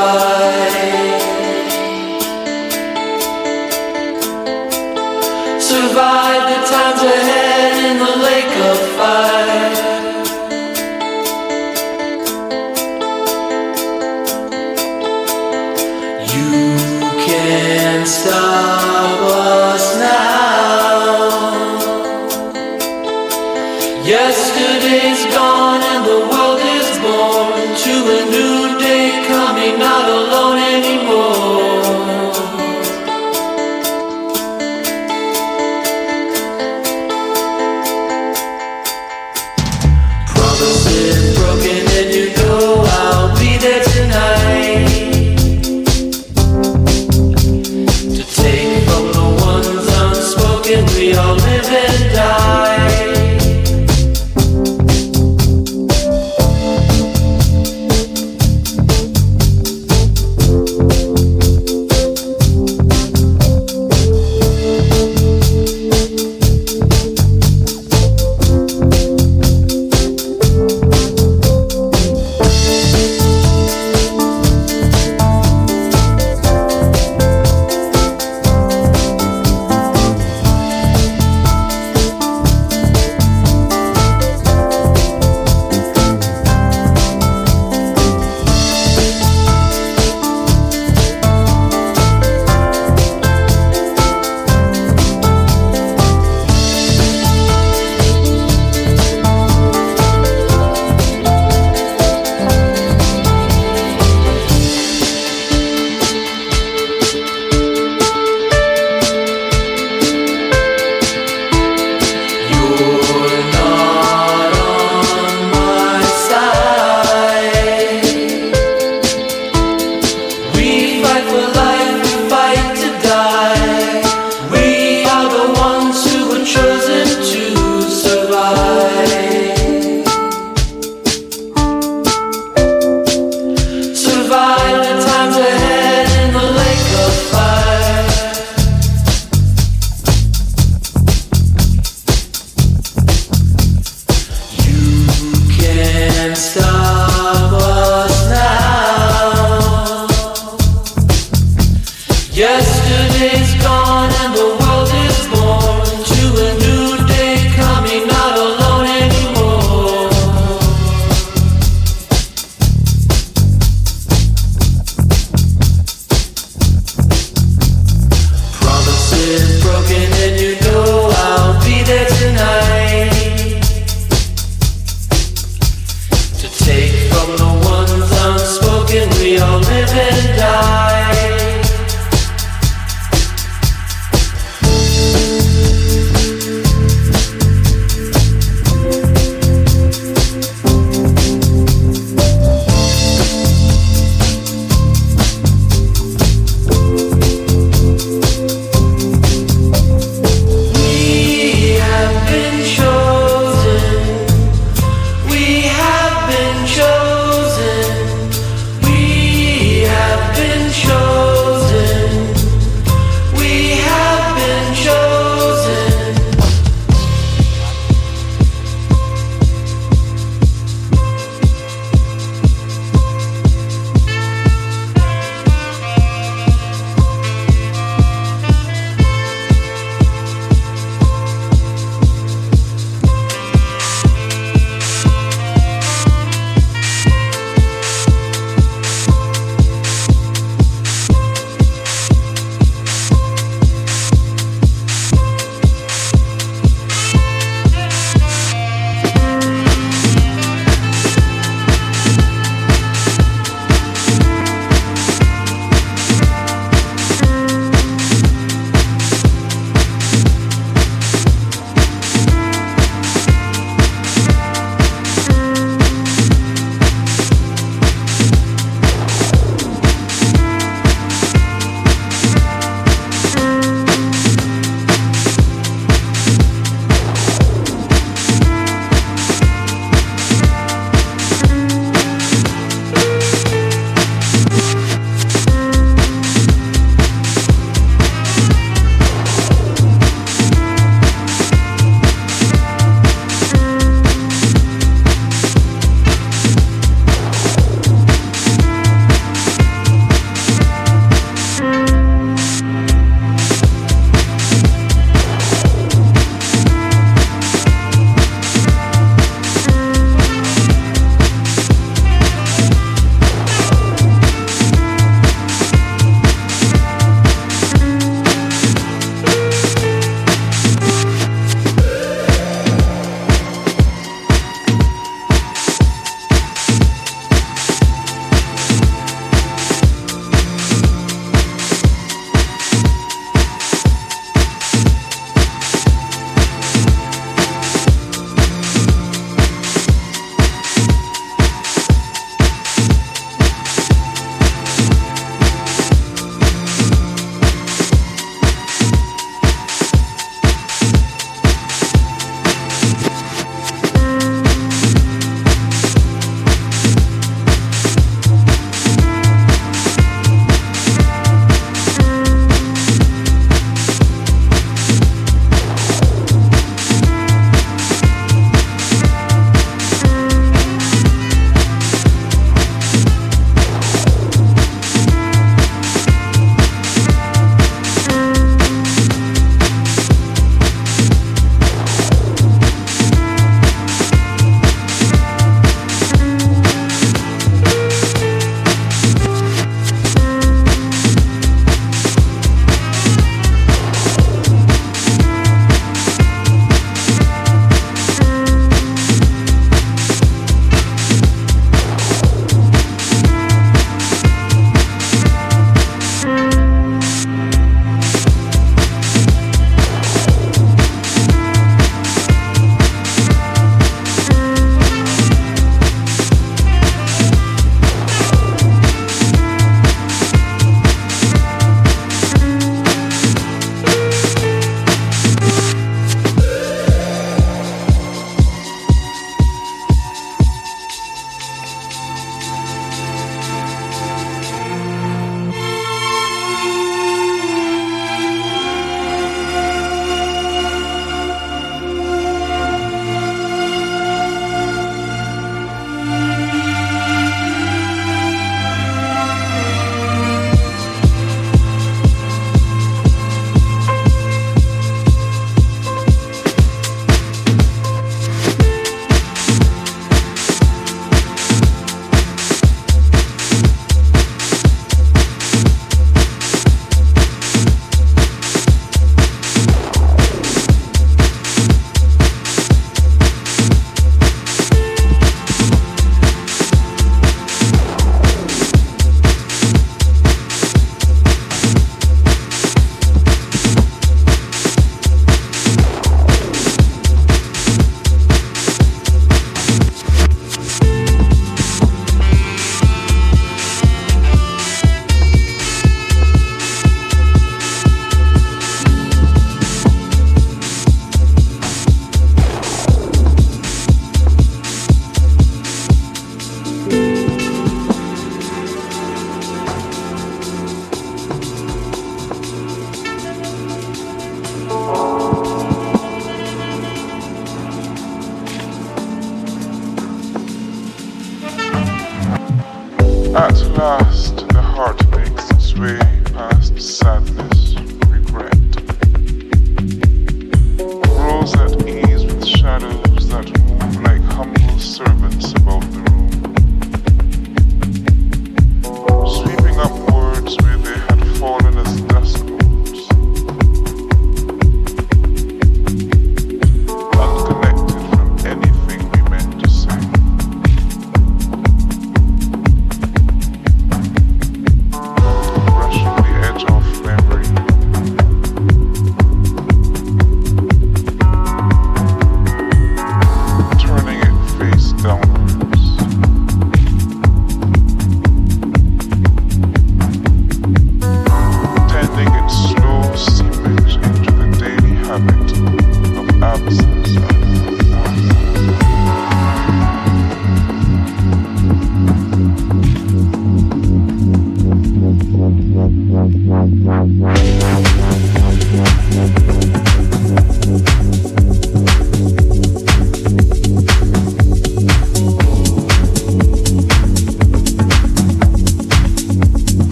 survive. Survive.